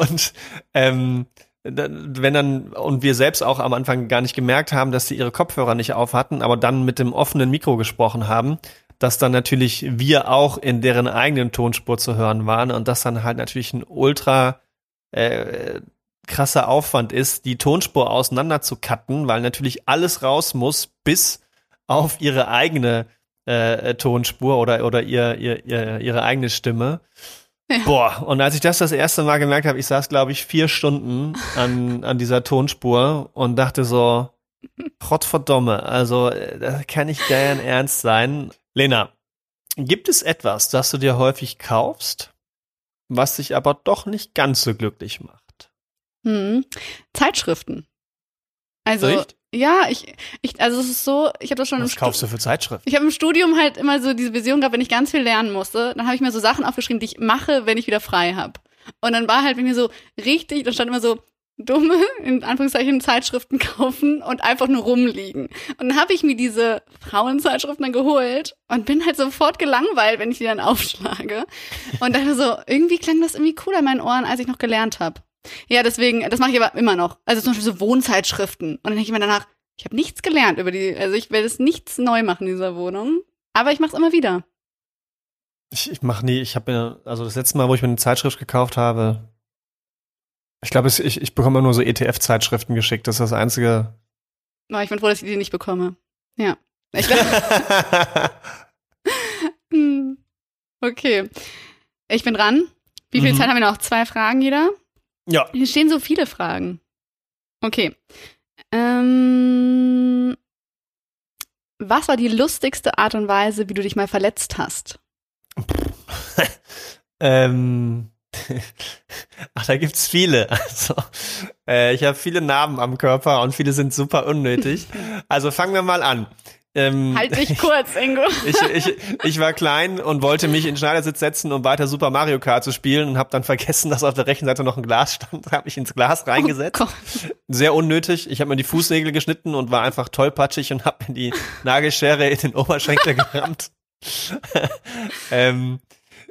Und ähm, wenn dann und wir selbst auch am Anfang gar nicht gemerkt haben, dass sie ihre Kopfhörer nicht auf hatten, aber dann mit dem offenen Mikro gesprochen haben, dass dann natürlich wir auch in deren eigenen Tonspur zu hören waren und das dann halt natürlich ein ultra äh, krasser Aufwand ist, die Tonspur auseinander zu cutten, weil natürlich alles raus muss bis auf ihre eigene äh, Tonspur oder oder ihr, ihr, ihr ihre eigene Stimme. Boah, und als ich das das erste Mal gemerkt habe, ich saß, glaube ich, vier Stunden an, an dieser Tonspur und dachte so, Trottverdome, also äh, das kann nicht deren Ernst sein. Lena, gibt es etwas, das du dir häufig kaufst, was dich aber doch nicht ganz so glücklich macht? Hm. Zeitschriften. Also, Echt? Ja, ich, ich, also es ist so, ich habe das schon im Was Stu- kaufst du für Zeitschriften? Ich habe im Studium halt immer so diese Vision gehabt, wenn ich ganz viel lernen musste, dann habe ich mir so Sachen aufgeschrieben, die ich mache, wenn ich wieder frei habe. Und dann war halt bei mir so richtig, da stand immer so dumme, in Anführungszeichen, Zeitschriften kaufen und einfach nur rumliegen. Und dann habe ich mir diese Frauenzeitschriften dann geholt und bin halt sofort gelangweilt, wenn ich die dann [LAUGHS] aufschlage. Und dachte so, irgendwie klang das irgendwie cooler in meinen Ohren, als ich noch gelernt habe. Ja, deswegen, das mache ich aber immer noch. Also zum Beispiel so Wohnzeitschriften. Und dann denke ich mir danach, ich habe nichts gelernt über die, also ich werde es nichts neu machen in dieser Wohnung. Aber ich mache es immer wieder. Ich, ich mache nie, ich habe mir, also das letzte Mal, wo ich mir eine Zeitschrift gekauft habe, ich glaube, ich, ich bekomme nur so ETF-Zeitschriften geschickt. Das ist das einzige. Aber ich bin froh, dass ich die nicht bekomme. Ja. Ich [LAUGHS] [LAUGHS] Hm. okay. Ich bin dran. Wie viel Mhm. Zeit haben wir noch? Zwei Fragen jeder? Ja. Hier stehen so viele Fragen. Okay. Ähm, was war die lustigste Art und Weise, wie du dich mal verletzt hast? [LAUGHS] ähm, [LAUGHS] ach, da gibt's viele. Also, äh, ich habe viele Narben am Körper und viele sind super unnötig. [LAUGHS] Also fangen wir mal an. Ähm, halt dich kurz, Ingo. [LAUGHS] ich, ich, ich war klein und wollte mich in den Schneidersitz setzen, um weiter Super Mario Kart zu spielen und habe dann vergessen, [LAUGHS] dass auf der rechten Seite noch ein Glas stand. habe mich ins Glas reingesetzt. Oh Sehr unnötig. Ich habe mir die Fußnägel geschnitten und war einfach tollpatschig und habe mir die Nagelschere in den Oberschenkel [LAUGHS] gerammt. ähm,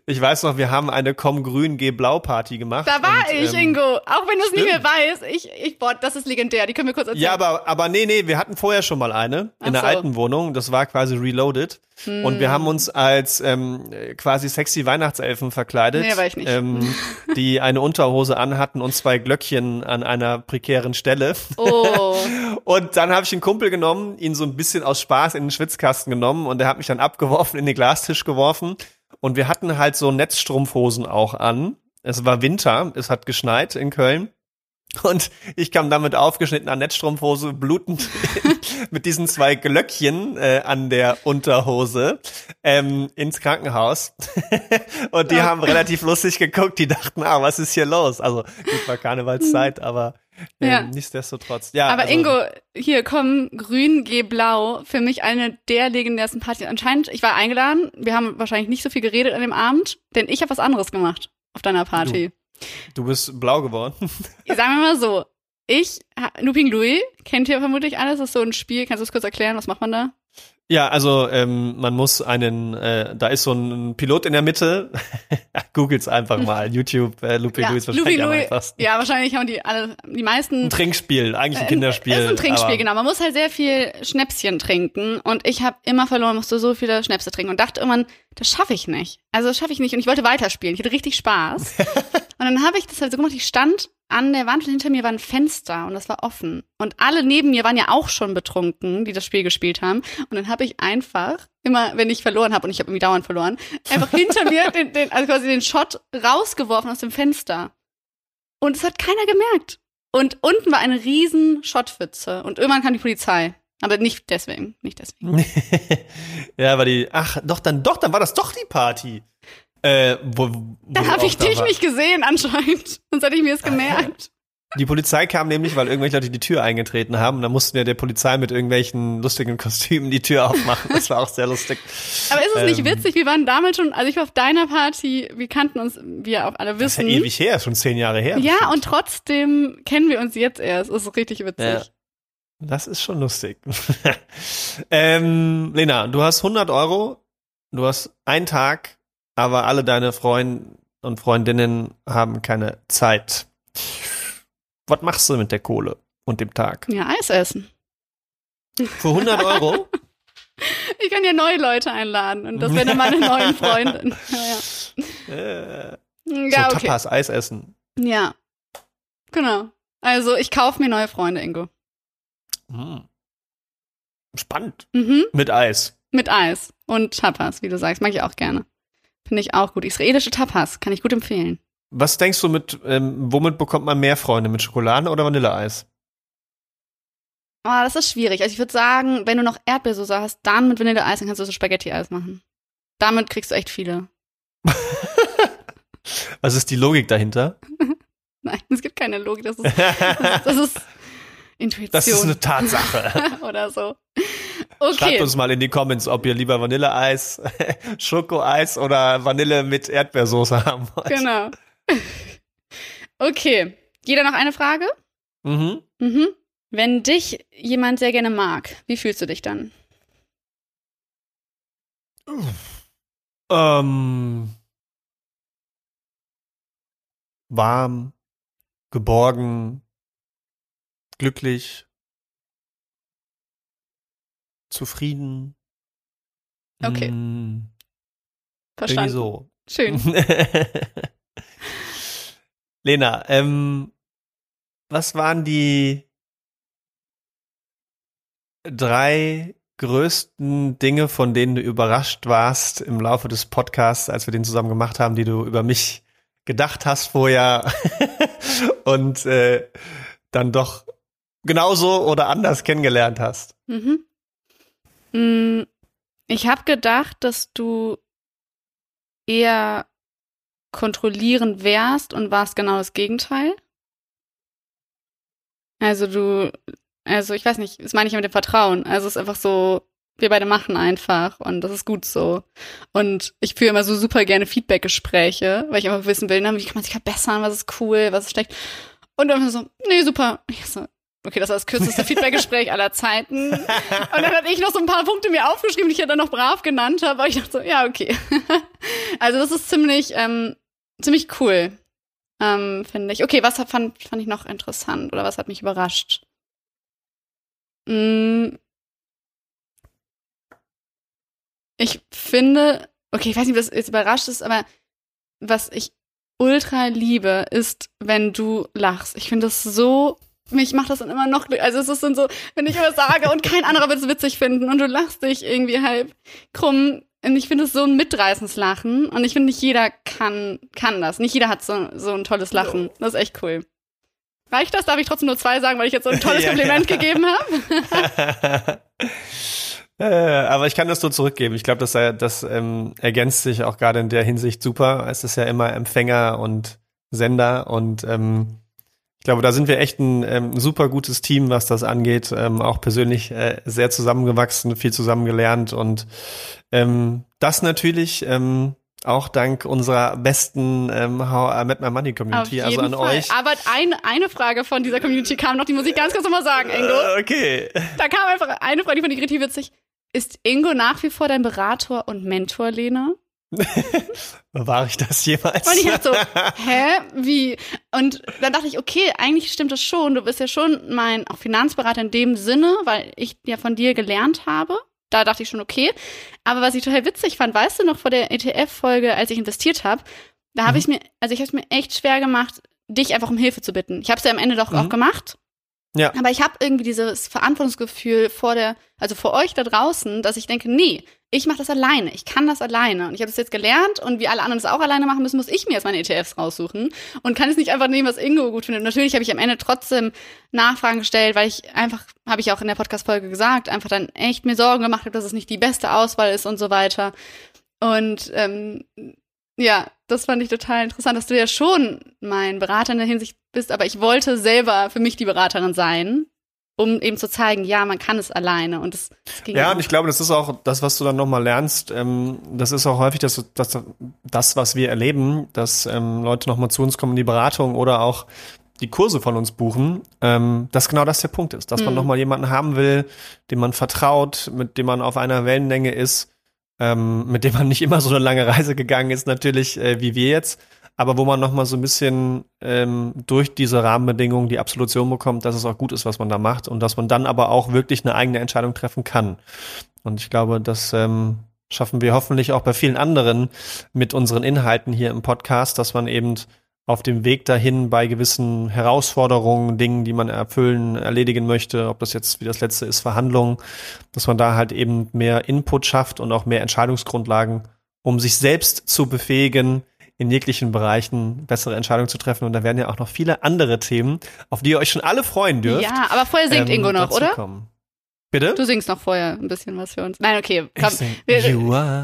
ich weiß noch, wir haben eine Komm Grün, Geh Blau Party gemacht. Da war und, ich, ähm, Ingo. Auch wenn du es nicht mehr weißt. Ich, ich, boah, das ist legendär. Die können wir kurz erzählen. Ja, aber, aber nee, nee, wir hatten vorher schon mal eine in der alten Wohnung. Das war quasi reloaded. Hm. Und wir haben uns als ähm, quasi sexy Weihnachtselfen verkleidet. Nee, war ich nicht. Ähm, die eine Unterhose anhatten und zwei Glöckchen an einer prekären Stelle. Oh. [LAUGHS] und dann habe ich einen Kumpel genommen, ihn so ein bisschen aus Spaß in den Schwitzkasten genommen und der hat mich dann abgeworfen, in den Glastisch geworfen. Und wir hatten halt so Netzstrumpfhosen auch an. Es war Winter, es hat geschneit in Köln. Und ich kam damit aufgeschnittener Netzstrumpfhose, blutend [LAUGHS] mit diesen zwei Glöckchen äh, an der Unterhose ähm, ins Krankenhaus. [LAUGHS] und die haben relativ lustig geguckt, die dachten, ah, was ist hier los? Also gut, war Karnevalszeit, aber ähm, ja. nichtsdestotrotz. Ja, aber also, Ingo, hier komm, grün, geh blau, für mich eine der legendärsten Partys. Anscheinend, ich war eingeladen, wir haben wahrscheinlich nicht so viel geredet an dem Abend, denn ich habe was anderes gemacht auf deiner Party. Du. Du bist blau geworden. [LAUGHS] Sagen wir mal so. Ich, Looping Louis, kennt ihr vermutlich alles, das ist so ein Spiel. Kannst du es kurz erklären? Was macht man da? Ja, also ähm, man muss einen, äh, da ist so ein Pilot in der Mitte. [LAUGHS] Googles einfach [LAUGHS] mal. YouTube, äh, Looping ja, Louis wahrscheinlich Looping am einfachsten. Ja, wahrscheinlich haben die alle, die meisten. Ein Trinkspiel, eigentlich ein äh, Kinderspiel. Ist ein Trinkspiel, genau. Man muss halt sehr viel Schnäpschen trinken und ich habe immer verloren, musste so viele Schnäpse trinken und dachte irgendwann, das schaffe ich nicht. Also das schaffe ich nicht und ich wollte weiterspielen. Ich hatte richtig Spaß. [LAUGHS] und dann habe ich das halt so gemacht, ich stand an der Wand hinter mir war ein Fenster und das war offen. Und alle neben mir waren ja auch schon betrunken, die das Spiel gespielt haben. Und dann habe ich einfach, immer wenn ich verloren habe, und ich habe irgendwie dauernd verloren, einfach hinter mir den, den, also quasi den Shot rausgeworfen aus dem Fenster. Und es hat keiner gemerkt. Und unten war eine riesen Schottpfütze. Und irgendwann kam die Polizei. Aber nicht deswegen, nicht deswegen. [LAUGHS] ja, war die, ach, doch, dann, doch, dann war das doch die Party. Äh, wo, wo da habe ich dich war. nicht gesehen anscheinend. Sonst hätte ich mir es gemerkt. Die Polizei kam nämlich, weil irgendwelche Leute die Tür eingetreten haben. Und dann mussten wir der Polizei mit irgendwelchen lustigen Kostümen die Tür aufmachen. Das war auch sehr lustig. [LAUGHS] Aber ist es ähm, nicht witzig? Wir waren damals schon, also ich war auf deiner Party, wir kannten uns, wie ihr auch alle wissen. Das ist ja ewig her, schon zehn Jahre her. Ja, bestimmt. und trotzdem kennen wir uns jetzt erst. Das ist richtig witzig. Ja. Das ist schon lustig. [LAUGHS] ähm, Lena, du hast 100 Euro, du hast einen Tag aber alle deine Freunde und Freundinnen haben keine Zeit. Was machst du mit der Kohle und dem Tag? Ja, Eis essen. Für 100 Euro? [LAUGHS] Ich kann ja neue Leute einladen und das wäre dann meine neuen Freundin. [LAUGHS] Ja, äh, ja so okay. Tapas, Eis essen. Ja, genau. Also ich kaufe mir neue Freunde, Ingo. Hm. Spannend. Mhm. Mit Eis. Mit Eis und Tapas, wie du sagst, mag ich auch gerne. Finde ich auch gut. Israelische Tapas, kann ich gut empfehlen. Was denkst du mit, ähm, womit bekommt man mehr Freunde? Mit Schokolade oder Vanilleeis? Oh, das ist schwierig. Also ich würde sagen, wenn du noch Erdbeersoße hast, dann mit Vanilleeis, dann kannst du so Spaghetti-Eis machen. Damit kriegst du echt viele. [LAUGHS] Was ist die Logik dahinter? [LAUGHS] Nein, es gibt keine Logik. Das ist, das ist, das [LAUGHS] ist Intuition. Das ist eine Tatsache. Oder so. Okay. Schreibt uns mal in die Comments, ob ihr lieber Vanilleeis, [LAUGHS] Schokoeis oder Vanille mit Erdbeersoße haben wollt. Genau. [LAUGHS] Okay. Jeder noch eine Frage? Mhm. Mhm. Wenn dich jemand sehr gerne mag, wie fühlst du dich dann? Ähm, warm, geborgen, glücklich, zufrieden. Okay. Mm, Verstanden. so. Schön. [LAUGHS] Lena, ähm, was waren die drei größten Dinge, von denen du überrascht warst im Laufe des Podcasts, als wir den zusammen gemacht haben, die du über mich gedacht hast vorher [LAUGHS] und äh, dann doch genauso oder anders kennengelernt hast? Mhm. Mm, ich habe gedacht, dass du eher kontrollierend wärst und warst genau das Gegenteil? Also du, also ich weiß nicht, das meine ich ja mit dem Vertrauen. Also es ist einfach so, wir beide machen einfach und das ist gut so. Und ich führe immer so super gerne Feedback-Gespräche, weil ich immer wissen will, na, wie kann man sich verbessern, was ist cool, was ist schlecht. Und dann so, nee, super. Ich so, okay, das war das kürzeste Feedback-Gespräch aller Zeiten. Und dann hatte ich noch so ein paar Punkte mir aufgeschrieben, die ich ja dann noch brav genannt habe, aber ich dachte so, ja, okay. [LAUGHS] also das ist ziemlich, ähm, ziemlich cool, ähm, finde ich. Okay, was fand, fand ich noch interessant oder was hat mich überrascht? Mm. Ich finde, okay, ich weiß nicht, was jetzt überrascht ist, aber was ich ultra liebe, ist, wenn du lachst. Ich finde das so mich macht das dann immer noch, also es ist dann so, wenn ich immer sage und kein anderer wird es witzig finden und du lachst dich irgendwie halb krumm. Und ich finde es so ein mitreißendes Lachen und ich finde nicht jeder kann, kann das. Nicht jeder hat so, so ein tolles Lachen. Das ist echt cool. Reicht das? Darf ich trotzdem nur zwei sagen, weil ich jetzt so ein [LAUGHS] tolles Kompliment ja. gegeben habe? [LAUGHS] Äh, aber ich kann das nur zurückgeben. Ich glaube, das, das ähm, ergänzt sich auch gerade in der Hinsicht super. Es ist ja immer Empfänger und Sender und ähm, ich glaube, da sind wir echt ein ähm, super gutes Team, was das angeht. Ähm, auch persönlich äh, sehr zusammengewachsen, viel zusammengelernt und ähm, das natürlich ähm, auch dank unserer besten ähm, How I Met My Money Community, also an Fall. euch. Aber ein, eine Frage von dieser Community kam noch, die muss ich ganz kurz nochmal sagen, Ingo. Äh, okay. Da kam einfach eine Frage, die fand ich richtig witzig. Ist Ingo nach wie vor dein Berater und Mentor, Lena? [LAUGHS] War ich das jemals? Und ich dachte so, [LAUGHS] hä, wie? Und dann dachte ich, okay, eigentlich stimmt das schon. Du bist ja schon mein auch Finanzberater in dem Sinne, weil ich ja von dir gelernt habe. Da dachte ich schon, okay. Aber was ich total witzig fand, weißt du noch vor der ETF-Folge, als ich investiert habe, da habe mhm. ich mir, also ich habe es mir echt schwer gemacht, dich einfach um Hilfe zu bitten. Ich habe es ja am Ende doch mhm. auch gemacht. Ja. Aber ich habe irgendwie dieses Verantwortungsgefühl vor der, also vor euch da draußen, dass ich denke, nee, ich mache das alleine, ich kann das alleine. Und ich habe das jetzt gelernt und wie alle anderen das auch alleine machen müssen, muss ich mir jetzt meine ETFs raussuchen und kann es nicht einfach nehmen, was Ingo gut findet. Natürlich habe ich am Ende trotzdem Nachfragen gestellt, weil ich einfach, habe ich auch in der Podcast-Folge gesagt, einfach dann echt mir Sorgen gemacht habe, dass es nicht die beste Auswahl ist und so weiter. Und ähm, ja, das fand ich total interessant, dass du ja schon mein Berater in der Hinsicht bist, aber ich wollte selber für mich die Beraterin sein, um eben zu zeigen, ja, man kann es alleine und es ging Ja, und ich glaube, das ist auch das, was du dann nochmal lernst. Ähm, das ist auch häufig das, das, das was wir erleben, dass ähm, Leute nochmal zu uns kommen in die Beratung oder auch die Kurse von uns buchen, ähm, dass genau das der Punkt ist, dass man mhm. nochmal jemanden haben will, dem man vertraut, mit dem man auf einer Wellenlänge ist, ähm, mit dem man nicht immer so eine lange Reise gegangen ist, natürlich äh, wie wir jetzt, aber wo man noch mal so ein bisschen ähm, durch diese Rahmenbedingungen die Absolution bekommt, dass es auch gut ist, was man da macht und dass man dann aber auch wirklich eine eigene Entscheidung treffen kann. Und ich glaube, das ähm, schaffen wir hoffentlich auch bei vielen anderen mit unseren Inhalten hier im Podcast, dass man eben auf dem Weg dahin bei gewissen Herausforderungen, Dingen, die man erfüllen, erledigen möchte, ob das jetzt wie das letzte ist, Verhandlungen, dass man da halt eben mehr Input schafft und auch mehr Entscheidungsgrundlagen, um sich selbst zu befähigen, in jeglichen Bereichen bessere Entscheidungen zu treffen. Und da werden ja auch noch viele andere Themen, auf die ihr euch schon alle freuen dürft. Ja, aber vorher singt ähm, Ingo noch, oder? Kommen. Bitte? Du singst noch vorher ein bisschen was für uns. Nein, okay. Komm. Sing, you [LAUGHS] are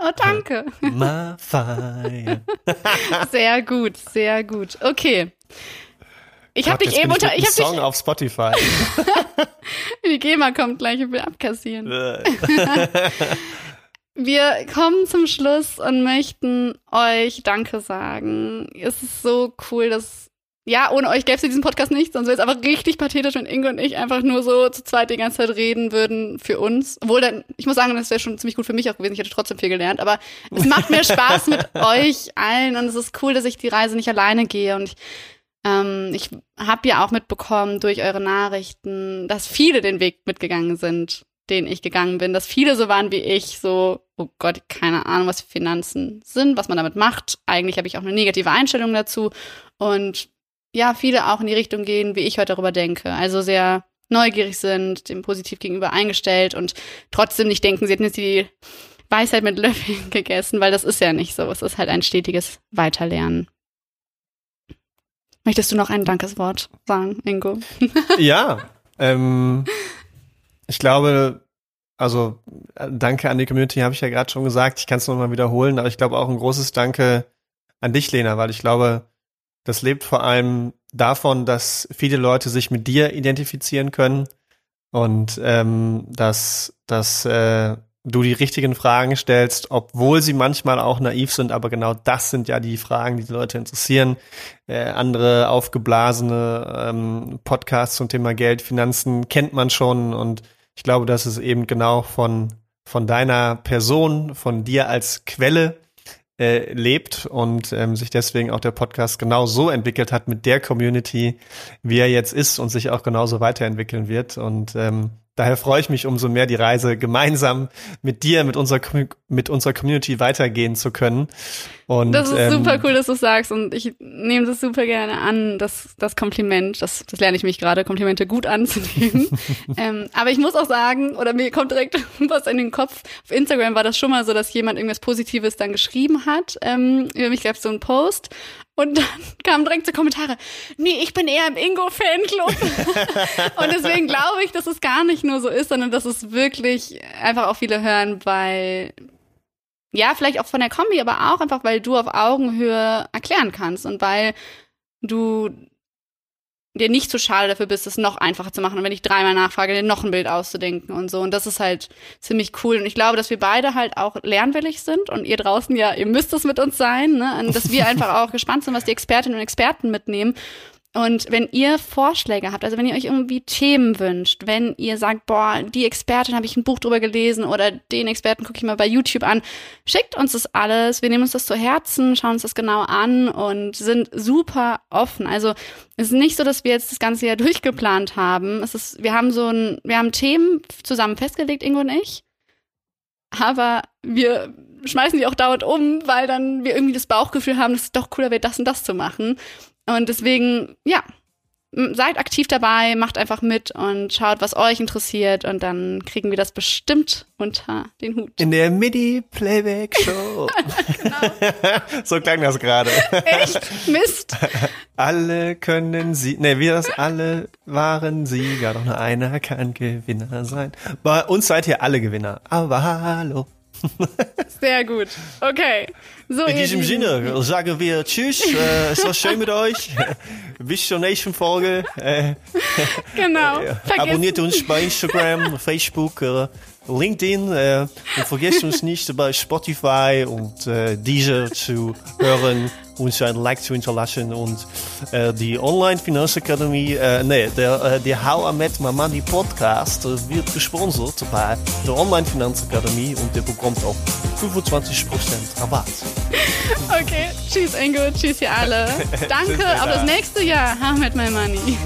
oh, danke. My fire. [LAUGHS] sehr gut, sehr gut. Okay. Ich habe dich eben unter. Ich hab Song dich, auf Spotify. [LAUGHS] Die GEMA kommt gleich und will abkassieren. Wir kommen zum Schluss und möchten euch Danke sagen. Es ist so cool, dass ja, ohne euch gäbe es diesen Podcast nicht, sonst wäre es einfach richtig pathetisch, wenn Ingo und ich einfach nur so zu zweit die ganze Zeit reden würden für uns. Obwohl dann, ich muss sagen, das wäre schon ziemlich gut für mich auch gewesen. Ich hätte trotzdem viel gelernt, aber es macht mir Spaß mit [LAUGHS] euch allen und es ist cool, dass ich die Reise nicht alleine gehe und ich, ähm, ich habe ja auch mitbekommen durch eure Nachrichten, dass viele den Weg mitgegangen sind, den ich gegangen bin, dass viele so waren wie ich, so, oh Gott, keine Ahnung, was Finanzen sind, was man damit macht. Eigentlich habe ich auch eine negative Einstellung dazu und ja, viele auch in die Richtung gehen, wie ich heute darüber denke. Also sehr neugierig sind, dem positiv gegenüber eingestellt und trotzdem nicht denken, sie hätten jetzt die Weisheit mit Löffeln [LAUGHS] gegessen, weil das ist ja nicht so. Es ist halt ein stetiges Weiterlernen. Möchtest du noch ein Dankeswort sagen, Ingo? ja, ähm, [LAUGHS] ich glaube, also äh, danke an die Community, habe ich ja gerade schon gesagt. Ich kann es nochmal wiederholen, aber ich glaube auch ein großes Danke an dich, Lena, weil ich glaube, das lebt vor allem davon, dass viele Leute sich mit dir identifizieren können und ähm, dass, dass äh, du die richtigen Fragen stellst, obwohl sie manchmal auch naiv sind, aber genau das sind ja die Fragen, die die Leute interessieren. Äh, andere aufgeblasene ähm, Podcasts zum Thema Geld, Finanzen kennt man schon und ich glaube, dass es eben genau von, von deiner Person, von dir als Quelle äh, lebt und ähm, sich deswegen auch der Podcast genau so entwickelt hat mit der Community, wie er jetzt ist und sich auch genauso weiterentwickeln wird. Und ähm, Daher freue ich mich umso mehr, die Reise gemeinsam mit dir, mit unserer, mit unserer Community weitergehen zu können. Und, das ist ähm, super cool, dass du sagst und ich nehme das super gerne an, das, das Kompliment, das, das lerne ich mich gerade, Komplimente gut anzunehmen. [LAUGHS] ähm, aber ich muss auch sagen, oder mir kommt direkt [LAUGHS] was in den Kopf, auf Instagram war das schon mal so, dass jemand irgendwas Positives dann geschrieben hat. Ähm, über mich gab es so einen Post und dann [LAUGHS] kamen direkt so Kommentare, nee, ich bin eher im Ingo-Fanclub. [LAUGHS] und deswegen glaube ich, dass es gar nicht nur so ist, sondern dass es wirklich einfach auch viele hören, weil, ja, vielleicht auch von der Kombi, aber auch einfach, weil du auf Augenhöhe erklären kannst und weil du dir nicht zu schade dafür bist, es noch einfacher zu machen und wenn ich dreimal nachfrage, dir noch ein Bild auszudenken und so. Und das ist halt ziemlich cool. Und ich glaube, dass wir beide halt auch lernwillig sind und ihr draußen ja, ihr müsst es mit uns sein, ne? Und dass wir [LAUGHS] einfach auch gespannt sind, was die Expertinnen und Experten mitnehmen und wenn ihr Vorschläge habt, also wenn ihr euch irgendwie Themen wünscht, wenn ihr sagt, boah, die Expertin habe ich ein Buch drüber gelesen oder den Experten gucke ich mal bei YouTube an, schickt uns das alles. Wir nehmen uns das zu Herzen, schauen uns das genau an und sind super offen. Also es ist nicht so, dass wir jetzt das ganze Jahr [LAUGHS] durchgeplant haben. Es ist, wir haben so ein, wir haben Themen zusammen festgelegt, Ingo und ich. Aber wir schmeißen die auch dauernd um, weil dann wir irgendwie das Bauchgefühl haben, dass es doch cooler wäre, das und das zu machen. Und deswegen, ja, seid aktiv dabei, macht einfach mit und schaut, was euch interessiert und dann kriegen wir das bestimmt unter den Hut. In der MIDI-Playback-Show. [LAUGHS] genau. so klang das gerade. Echt? Mist. Alle können sie, ne, wir das alle waren Sieger, doch nur einer kann Gewinner sein. Bei uns seid ihr alle Gewinner. Aber hallo. Sehr gut. Okay. So, In diesem Sinne sagen wir Tschüss. Äh, es war schön mit euch. [LAUGHS] Bis zur nächsten Folge. Äh, genau. Äh, abonniert uns bei Instagram, [LAUGHS] Facebook, äh, LinkedIn äh, und vergesst uns nicht bei Spotify und äh, Deezer zu hören uns ein Like zu hinterlassen und äh, die Online Finanzakademie, äh, nee, der, äh, der How I Met My Money Podcast wird gesponsert bei der Online Finanzakademie und der bekommt auch 25% Rabatt. Okay, tschüss Ingo, tschüss ihr alle. Danke, auf das nächste Jahr, How I Met My Money.